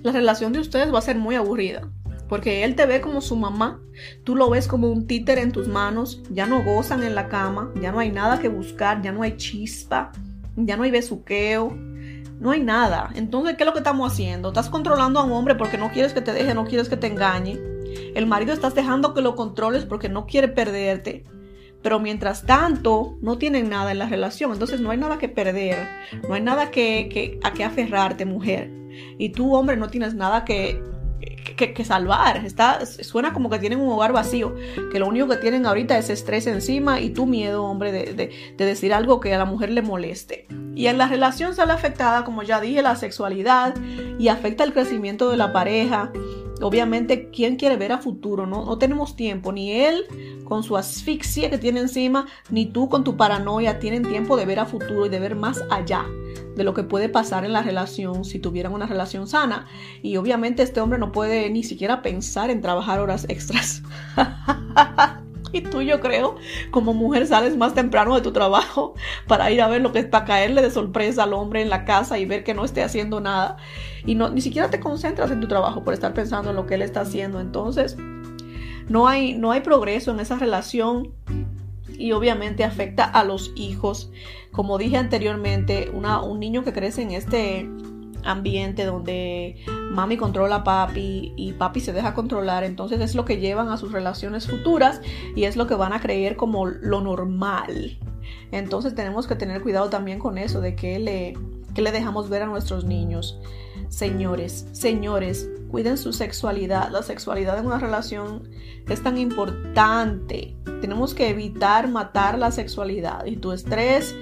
La relación de ustedes va a ser muy aburrida porque él te ve como su mamá, tú lo ves como un títer en tus manos, ya no gozan en la cama, ya no hay nada que buscar, ya no hay chispa, ya no hay besuqueo, no hay nada. Entonces, ¿qué es lo que estamos haciendo? Estás controlando a un hombre porque no quieres que te deje, no quieres que te engañe. El marido estás dejando que lo controles porque no quiere perderte. Pero mientras tanto, no tienen nada en la relación. Entonces no hay nada que perder. No hay nada que, a que aferrarte, mujer. Y tú, hombre, no tienes nada que, que, salvar. Está, suena como que tienen un hogar vacío, que lo único que tienen ahorita es estrés encima y tu miedo, hombre, de, de, decir algo que a la mujer le moleste. Y en la relación sale afectada, como ya dije, la sexualidad y afecta el crecimiento de la pareja. Obviamente, ¿quién quiere ver a futuro? No, no tenemos tiempo, ni él con su asfixia que tiene encima, ni tú con tu paranoia tienen tiempo de ver a futuro y de ver más allá de lo que puede pasar en la relación si tuvieran una relación sana. Y obviamente este hombre no puede ni siquiera pensar en trabajar horas extras. y tú yo creo, como mujer sales más temprano de tu trabajo para ir a ver lo que es, para caerle de sorpresa al hombre en la casa y ver que no esté haciendo nada. Y no, ni siquiera te concentras en tu trabajo por estar pensando en lo que él está haciendo. Entonces, no hay, no hay progreso en esa relación y obviamente afecta a los hijos. Como dije anteriormente, un niño que crece en este ambiente donde mami controla a papi y papi se deja controlar, entonces es lo que llevan a sus relaciones futuras y es lo que van a creer como lo normal. Entonces tenemos que tener cuidado también con eso, de que le, que le dejamos ver a nuestros niños. Señores, señores, cuiden su sexualidad. La sexualidad en una relación es tan importante. Tenemos que evitar matar la sexualidad. Y tu estrés,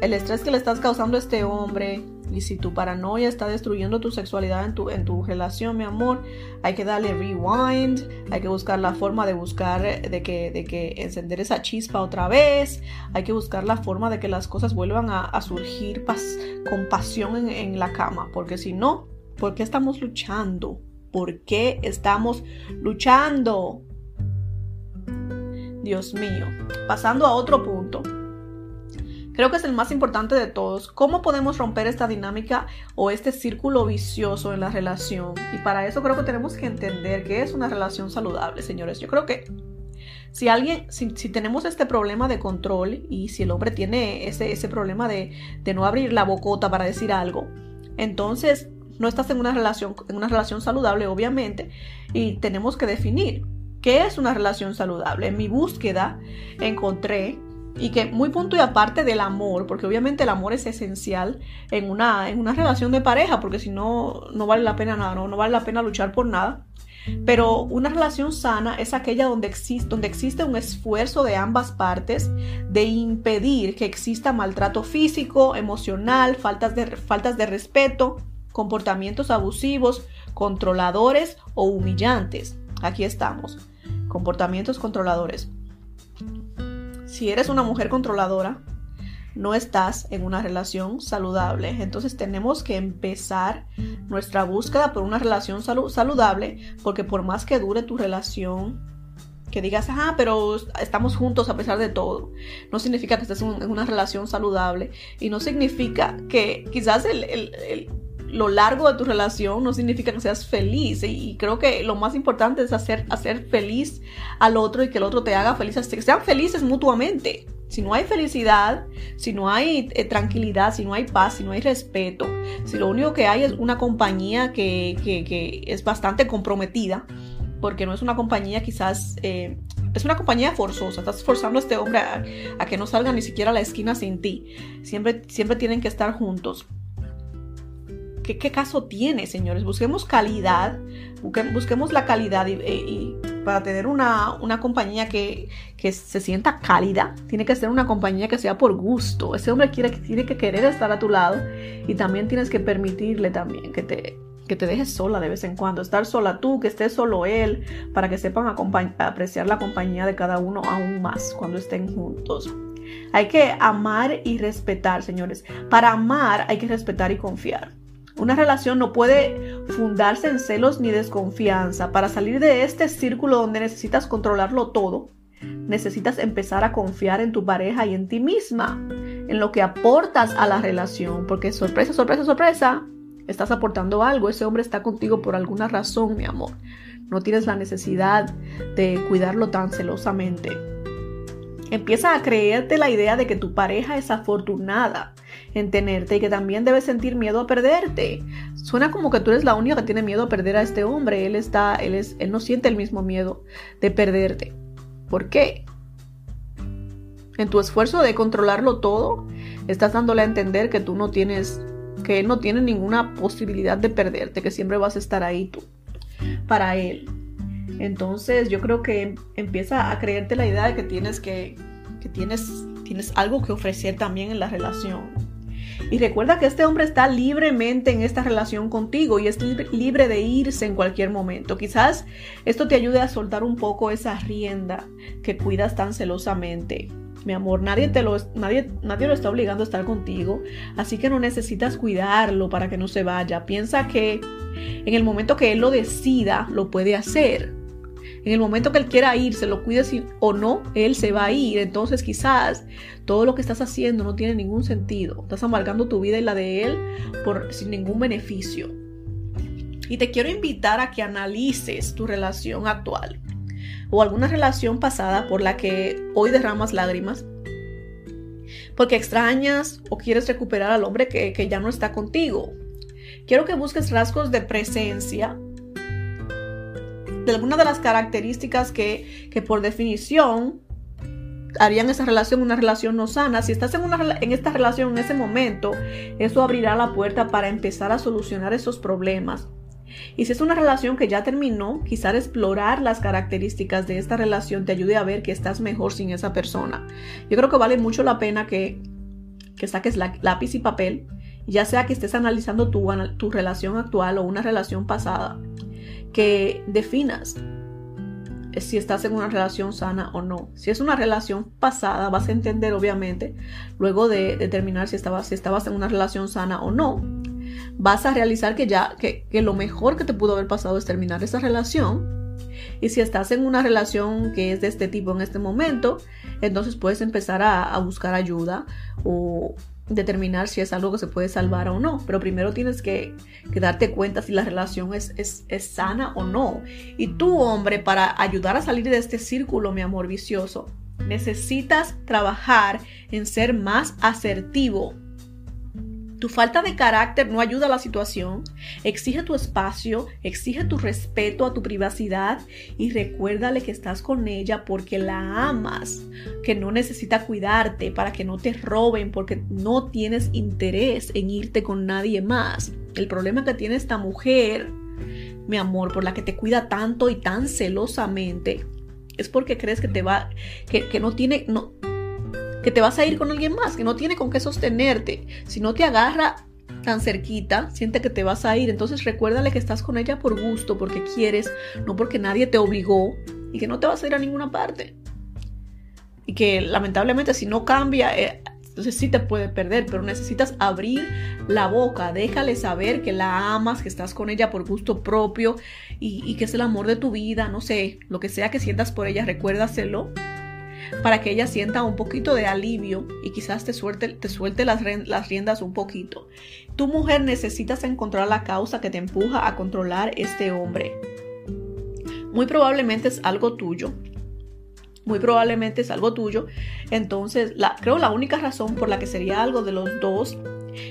el estrés que le estás causando a este hombre, y si tu paranoia está destruyendo tu sexualidad en tu, en tu relación, mi amor, hay que darle rewind, hay que buscar la forma de buscar, de que, de que encender esa chispa otra vez, hay que buscar la forma de que las cosas vuelvan a, surgir con pasión en la cama, porque si no, ¿por qué estamos luchando? ¿Por qué estamos luchando? Dios mío. Pasando a otro punto. Creo que es el más importante de todos. ¿Cómo podemos romper esta dinámica o este círculo vicioso en la relación? Y para eso creo que tenemos que entender qué es una relación saludable, señores. Yo creo que si alguien, si, tenemos este problema de control y si el hombre tiene ese, ese problema de, de no abrir la bocota para decir algo, entonces no estás en una relación, en una relación saludable, obviamente, y tenemos que definir qué es una relación saludable. En mi búsqueda encontré y que muy punto y aparte del amor, porque obviamente el amor es esencial en una, en una relación de pareja, porque si no, no vale la pena nada, no, no vale la pena luchar por nada. Pero una relación sana es aquella donde existe, donde existe un esfuerzo de ambas partes de impedir que exista maltrato físico, emocional, faltas de, faltas de respeto, comportamientos abusivos, controladores o humillantes. Aquí estamos. Comportamientos controladores. Si eres una mujer controladora, no estás en una relación saludable. Entonces tenemos que empezar nuestra búsqueda por una relación saludable, porque por más que dure tu relación, que digas, ah, pero estamos juntos a pesar de todo, no significa que estés en una relación saludable y no significa que quizás el lo largo de tu relación no significa que seas feliz. Y, creo que lo más importante es hacer, hacer feliz al otro y que el otro te haga feliz. Que sean felices mutuamente. Si no hay felicidad, si no hay eh, tranquilidad, si no hay paz, si no hay respeto, si lo único que hay es una compañía que, que, es bastante comprometida, porque no es una compañía quizás, eh, es una compañía forzosa, estás forzando a este hombre a, a, que no salga ni siquiera a la esquina sin ti, siempre, siempre tienen que estar juntos. ¿Qué, caso tiene, señores? Busquemos calidad, busquemos la calidad y, para tener una, una compañía que, que, se sienta cálida, tiene que ser una compañía que sea por gusto. Ese hombre quiere, tiene que querer estar a tu lado y también tienes que permitirle también que te, que te dejes sola de vez en cuando, estar sola tú, que esté solo él, para que sepan apreciar la compañía de cada uno aún más cuando estén juntos. Hay que amar y respetar, señores. Para amar hay que respetar y confiar. Una relación no puede fundarse en celos ni desconfianza. Para salir de este círculo donde necesitas controlarlo todo, necesitas empezar a confiar en tu pareja y en ti misma, en lo que aportas a la relación, porque sorpresa, sorpresa, sorpresa, estás aportando algo, ese hombre está contigo por alguna razón, mi amor. No tienes la necesidad de cuidarlo tan celosamente. Empieza a creerte la idea de que tu pareja es afortunada en tenerte y que también debes sentir miedo a perderte. Suena como que tú eres la única que tiene miedo a perder a este hombre. Él está, él es, él no siente el mismo miedo de perderte. ¿Por qué? En tu esfuerzo de controlarlo todo, estás dándole a entender que tú no tienes, que él no tiene ninguna posibilidad de perderte, que siempre vas a estar ahí tú para él. Entonces yo creo que empieza a creerte la idea de que tienes que, tienes, tienes algo que ofrecer también en la relación. Y recuerda que este hombre está libremente en esta relación contigo y es libre de irse en cualquier momento. Quizás esto te ayude a soltar un poco esa rienda que cuidas tan celosamente. Mi amor, nadie, te lo, nadie, nadie lo está obligando a estar contigo, así que no necesitas cuidarlo para que no se vaya. Piensa que en el momento que él lo decida, lo puede hacer. En el momento que él quiera irse, lo cuide o no, él se va a ir. Entonces quizás todo lo que estás haciendo no tiene ningún sentido. Estás amargando tu vida y la de él por, sin ningún beneficio. Y te quiero invitar a que analices tu relación actual o alguna relación pasada por la que hoy derramas lágrimas porque extrañas o quieres recuperar al hombre que, que ya no está contigo. Quiero que busques rasgos de presencia de algunas de las características que, por definición harían esa relación una relación no sana. Si estás en, una, en esta relación en ese momento, eso abrirá la puerta para empezar a solucionar esos problemas. Y si es una relación que ya terminó, quizás explorar las características de esta relación te ayude a ver que estás mejor sin esa persona. Yo creo que vale mucho la pena que, que saques lápiz y papel, ya sea que estés analizando tu, tu relación actual o una relación pasada que definas si estás en una relación sana o no. Si es una relación pasada, vas a entender obviamente, luego de determinar si estabas, si estabas en una relación sana o no, vas a realizar que ya, que, lo mejor que te pudo haber pasado es terminar esa relación. Y si estás en una relación que es de este tipo en este momento, entonces puedes empezar a, a buscar ayuda o determinar si es algo que se puede salvar o no. Pero primero tienes que, darte cuenta si la relación es, es, es, sana o no. Y tú, hombre, para ayudar a salir de este círculo, mi amor vicioso, necesitas trabajar en ser más asertivo tu falta de carácter no ayuda a la situación. Exige tu espacio, exige tu respeto a tu privacidad y recuérdale que estás con ella porque la amas, que no necesita cuidarte para que no te roben porque no tienes interés en irte con nadie más. El problema que tiene esta mujer, mi amor, por la que te cuida tanto y tan celosamente, es porque crees que te va, que, que no tiene, que te vas a ir con alguien más, que no tiene con qué sostenerte. Si no te agarra tan cerquita, siente que te vas a ir. Entonces recuérdale que estás con ella por gusto, porque quieres, no porque nadie te obligó y que no te vas a ir a ninguna parte. Y que lamentablemente si no cambia, eh, entonces sí te puede perder, pero necesitas abrir la boca, déjale saber que la amas, que estás con ella por gusto propio y, y que es el amor de tu vida, no sé, lo que sea que sientas por ella, recuérdaselo para que ella sienta un poquito de alivio y quizás te suelte, te suelte las, las riendas un poquito. Tu mujer necesitas encontrar la causa que te empuja a controlar este hombre. Muy probablemente es algo tuyo. Muy probablemente es algo tuyo. Entonces, la, creo la única razón por la que sería algo de los dos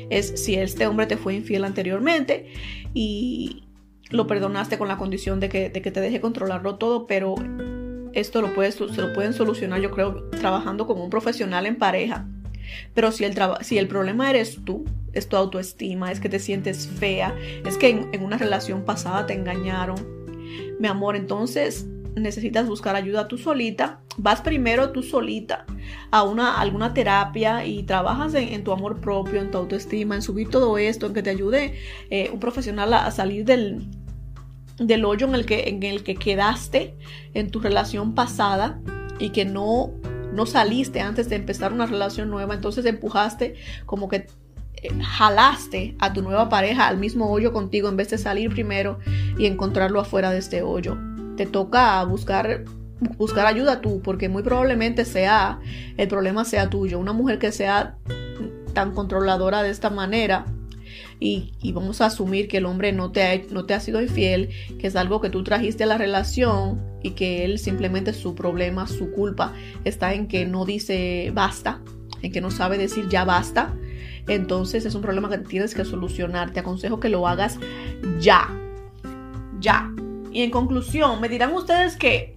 es si este hombre te fue infiel anteriormente y lo perdonaste con la condición de que, de que te deje controlarlo todo, pero esto lo puedes, se lo pueden solucionar, yo creo, trabajando como un profesional en pareja. Pero si el, si el problema eres tú, es tu autoestima, es que te sientes fea, es que en, una relación pasada te engañaron, mi amor, entonces necesitas buscar ayuda tú solita. Vas primero tú solita a una, alguna terapia y trabajas en, tu amor propio, en tu autoestima, en subir todo esto, en que te ayude eh, un profesional a salir del, del hoyo en el que, en el que quedaste en tu relación pasada y que no, no saliste antes de empezar una relación nueva, entonces empujaste como que eh, jalaste a tu nueva pareja al mismo hoyo contigo en vez de salir primero y encontrarlo afuera de este hoyo. Te toca buscar buscar ayuda tú, porque muy probablemente sea, el problema sea tuyo. Una mujer que sea tan controladora de esta manera, y, vamos a asumir que el hombre no te, ha, no te ha sido infiel, que es algo que tú trajiste a la relación y que él simplemente su problema, su culpa está en que no dice basta, en que no sabe decir ya basta. Entonces es un problema que tienes que solucionar. Te aconsejo que lo hagas ya. Ya. Y en conclusión, me dirán ustedes que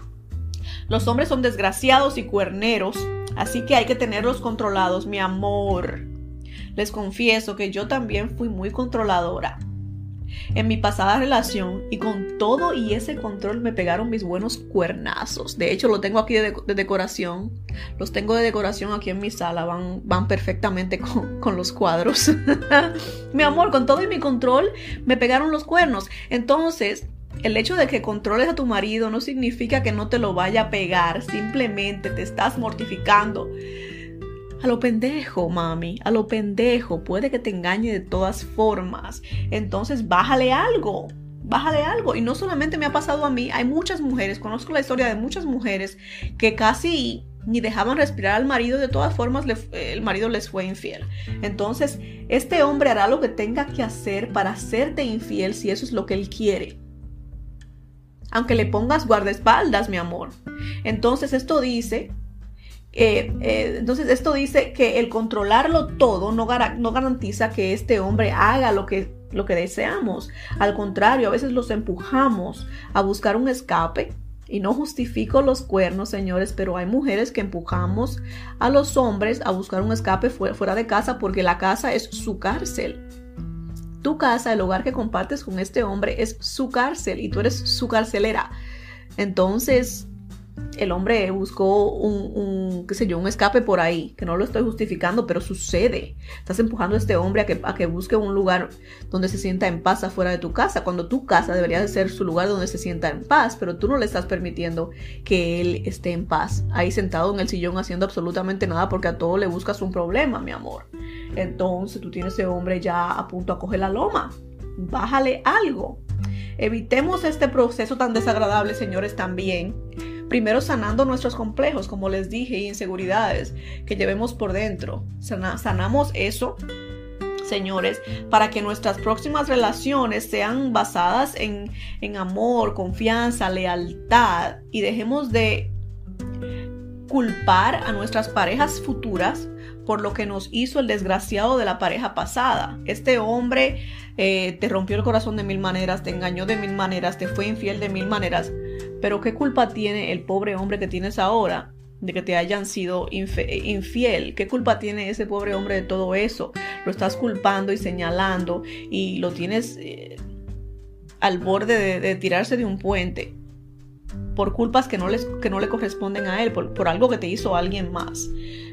los hombres son desgraciados y cuerneros, así que hay que tenerlos controlados, mi amor. Les confieso que yo también fui muy controladora. En mi pasada relación y con todo y ese control me pegaron mis buenos cuernazos. De hecho, lo tengo aquí de, decoración. Los tengo de decoración aquí en mi sala. Van, van perfectamente con, con los cuadros. mi amor, con todo y mi control me pegaron los cuernos. Entonces, el hecho de que controles a tu marido no significa que no te lo vaya a pegar, simplemente te estás mortificando. A lo pendejo, mami, a lo pendejo, puede que te engañe de todas formas. Entonces, bájale algo, bájale algo. Y no solamente me ha pasado a mí, hay muchas mujeres, conozco la historia de muchas mujeres que casi ni dejaban respirar al marido, de todas formas el marido les fue infiel. Entonces, este hombre hará lo que tenga que hacer para hacerte infiel si eso es lo que él quiere aunque le pongas guardaespaldas, mi amor. Entonces esto dice, eh, eh, entonces esto dice que el controlarlo todo no, no garantiza que este hombre haga lo que, lo que deseamos. Al contrario, a veces los empujamos a buscar un escape. Y no justifico los cuernos, señores, pero hay mujeres que empujamos a los hombres a buscar un escape fuera de casa porque la casa es su cárcel. Tu casa, el hogar que compartes con este hombre es su cárcel y tú eres su carcelera. Entonces, el hombre buscó un, qué sé yo, un escape por ahí, que no lo estoy justificando, pero sucede. Estás empujando a este hombre a que, a que busque un lugar donde se sienta en paz afuera de tu casa, cuando tu casa debería de ser su lugar donde se sienta en paz, pero tú no le estás permitiendo que él esté en paz, ahí sentado en el sillón haciendo absolutamente nada porque a todo le buscas un problema, mi amor. Entonces tú tienes ese hombre ya a punto a coger la loma. Bájale algo. Evitemos este proceso tan desagradable, señores, también Primero sanando nuestros complejos, como les dije, y inseguridades que llevemos por dentro. sanamos eso señores, para que nuestras próximas relaciones sean basadas en, amor, confianza, lealtad y dejemos de culpar a nuestras parejas futuras por lo que nos hizo el desgraciado de la pareja pasada. Este hombre eh, te rompió el corazón de mil maneras, te engañó de mil maneras, te fue infiel de mil maneras. Pero ¿qué culpa tiene el pobre hombre que tienes ahora de que te hayan sido infiel? ¿Qué culpa tiene ese pobre hombre de todo eso? Lo estás culpando y señalando y lo tienes eh, al borde de tirarse de un puente por culpas que no, les, que no le corresponden a él, por, algo que te hizo alguien más.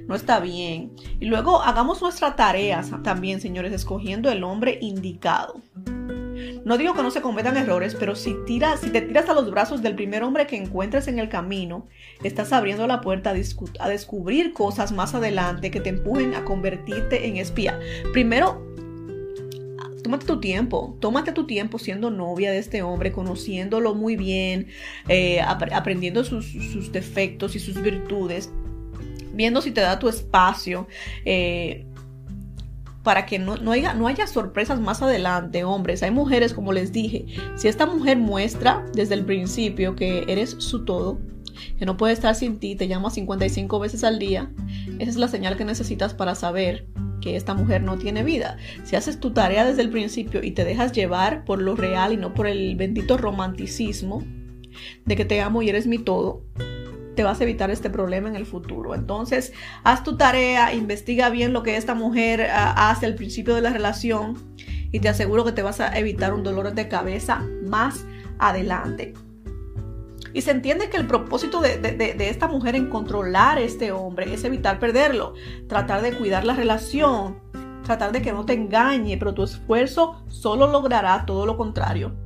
No está bien. Y luego hagamos nuestra tarea también, señores, escogiendo el hombre indicado. No digo que no se cometan errores, pero si, si te tiras a los brazos del primer hombre que encuentres en el camino, estás abriendo la puerta a, a descubrir cosas más adelante que te empujen a convertirte en espía. Primero, tómate tu tiempo, tómate tu tiempo siendo novia de este hombre, conociéndolo muy bien, eh, aprendiendo sus, defectos y sus virtudes, viendo si te da tu espacio. Eh, para que no, haya, no haya sorpresas más adelante, hombres. Hay mujeres, como les dije, si esta mujer muestra desde el principio que eres su todo, que no puede estar sin ti, te llama 55 veces al día, esa es la señal que necesitas para saber que esta mujer no tiene vida. Si haces tu tarea desde el principio y te dejas llevar por lo real y no por el bendito romanticismo de que te amo y eres mi todo, te vas a evitar este problema en el futuro. Entonces, haz tu tarea, investiga bien lo que esta mujer ah, hace al principio de la relación y te aseguro que te vas a evitar un dolor de cabeza más adelante. Y se entiende que el propósito de, esta mujer en controlar a este hombre es evitar perderlo, tratar de cuidar la relación, tratar de que no te engañe, pero tu esfuerzo solo logrará todo lo contrario.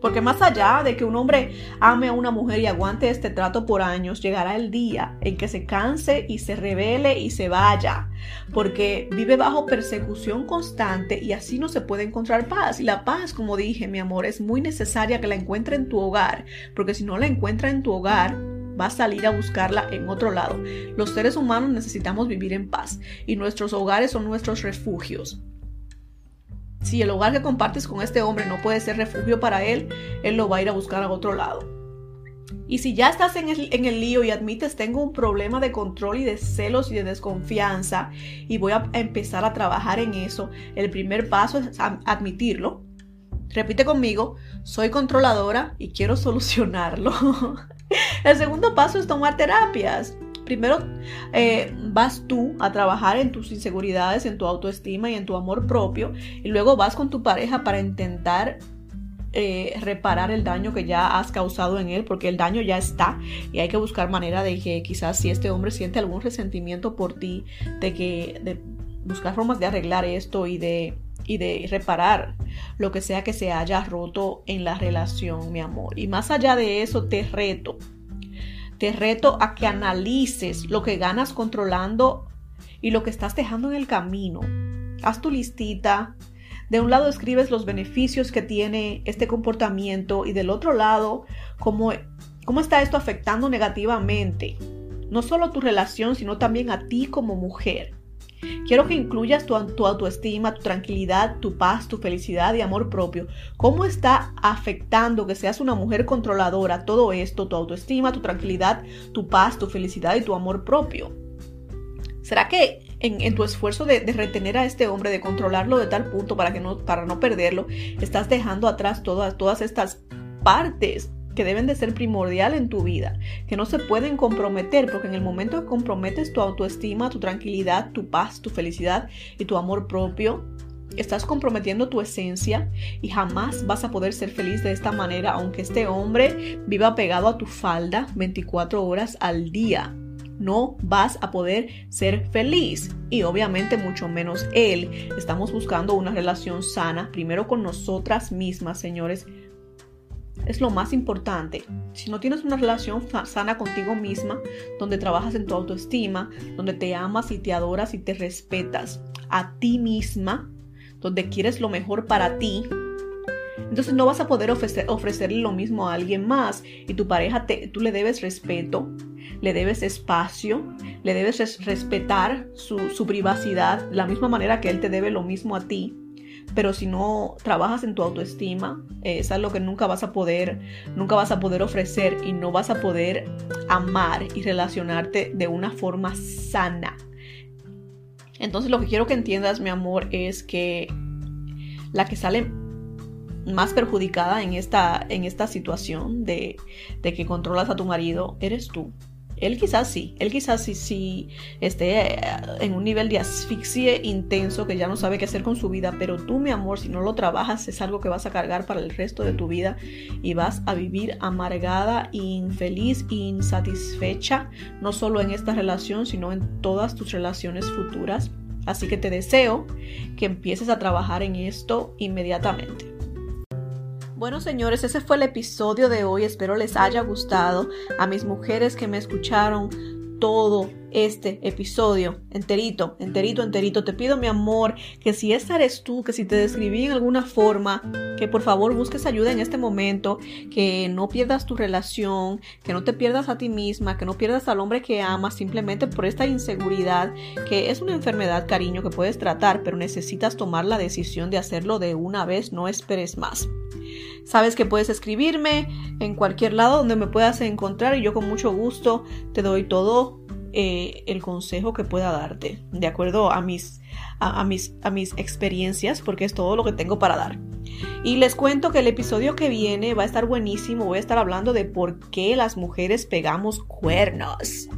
Porque más allá de que un hombre ame a una mujer y aguante este trato por años, llegará el día en que se canse y se revele y se vaya. Porque vive bajo persecución constante y así no se puede encontrar paz. Y la paz, como dije, mi amor, es muy necesaria que la encuentre en tu hogar. Porque si no la encuentra en tu hogar, va a salir a buscarla en otro lado. Los seres humanos necesitamos vivir en paz y nuestros hogares son nuestros refugios. Si el hogar que compartes con este hombre no puede ser refugio para él, él lo va a ir a buscar a otro lado. Y si ya estás en el, en el, lío y admites tengo un problema de control y de celos y de desconfianza y voy a empezar a trabajar en eso, el primer paso es admitirlo. Repite conmigo, soy controladora y quiero solucionarlo. el segundo paso es tomar terapias. Primero eh, vas tú a trabajar en tus inseguridades, en tu autoestima y en tu amor propio. Y luego vas con tu pareja para intentar eh, reparar el daño que ya has causado en él, porque el daño ya está y hay que buscar manera de que quizás si este hombre siente algún resentimiento por ti, de que de buscar formas de arreglar esto y de y de reparar lo que sea que se haya roto en la relación, mi amor. Y más allá de eso, te reto te reto a que analices lo que ganas controlando y lo que estás dejando en el camino. Haz tu listita. De un lado escribes los beneficios que tiene este comportamiento y del otro lado cómo, cómo está esto afectando negativamente. No solo tu relación, sino también a ti como mujer. Quiero que incluyas tu, autoestima, tu tranquilidad, tu paz, tu felicidad y amor propio. ¿Cómo está afectando que seas una mujer controladora todo esto, tu autoestima, tu tranquilidad, tu paz, tu felicidad y tu amor propio? ¿Será que en, tu esfuerzo de, retener a este hombre, de controlarlo de tal punto para, que no, para no perderlo, estás dejando atrás todas, todas estas partes que deben de ser primordial en tu vida, que no se pueden comprometer, porque en el momento que comprometes tu autoestima, tu tranquilidad, tu paz, tu felicidad y tu amor propio, estás comprometiendo tu esencia y jamás vas a poder ser feliz de esta manera, aunque este hombre viva pegado a tu falda 24 horas al día. No vas a poder ser feliz y obviamente mucho menos él. Estamos buscando una relación sana, primero con nosotras mismas, señores, es lo más importante. Si no tienes una relación sana contigo misma, donde trabajas en tu autoestima, donde te amas y te adoras y te respetas a ti misma, donde quieres lo mejor para ti, entonces no vas a poder ofrecer, ofrecerle lo mismo a alguien más. Y tu pareja, te, tú le debes respeto, le debes espacio, le debes respetar su, su privacidad, la misma manera que él te debe lo mismo a ti pero si no trabajas en tu autoestima, eh, es algo que nunca vas a poder, nunca vas a poder ofrecer y no vas a poder amar y relacionarte de una forma sana. Entonces lo que quiero que entiendas, mi amor, es que la que sale más perjudicada en esta, en esta situación de, de que controlas a tu marido eres tú. Él quizás sí, él quizás sí, sí esté eh, en un nivel de asfixia intenso que ya no sabe qué hacer con su vida, pero tú, mi amor, si no lo trabajas, es algo que vas a cargar para el resto de tu vida y vas a vivir amargada, infeliz, insatisfecha, no solo en esta relación, sino en todas tus relaciones futuras. Así que te deseo que empieces a trabajar en esto inmediatamente. Bueno, señores, ese fue el episodio de hoy. Espero les haya gustado. A mis mujeres que me escucharon todo este episodio enterito, enterito, enterito. Te pido, mi amor, que si esa eres tú, que si te describí en alguna forma, que por favor busques ayuda en este momento, que no pierdas tu relación, que no te pierdas a ti misma, que no pierdas al hombre que amas simplemente por esta inseguridad, que es una enfermedad, cariño, que puedes tratar, pero necesitas tomar la decisión de hacerlo de una vez, no esperes más. Sabes que puedes escribirme en cualquier lado donde me puedas encontrar y yo con mucho gusto te doy todo eh, el consejo que pueda darte, de acuerdo a mis, a, mis, a mis experiencias, porque es todo lo que tengo para dar. Y les cuento que el episodio que viene va a estar buenísimo. Voy a estar hablando de por qué las mujeres pegamos cuernos.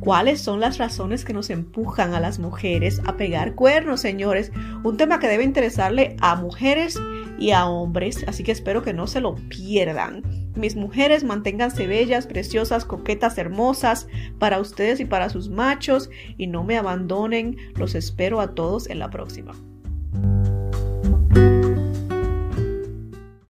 ¿Cuáles son las razones que nos empujan a las mujeres a pegar cuernos, señores? Un tema que debe interesarle a mujeres y a hombres, así que espero que no se lo pierdan. Mis mujeres, manténganse bellas, preciosas, coquetas, hermosas para ustedes y para sus machos y no me abandonen. Los espero a todos en la próxima.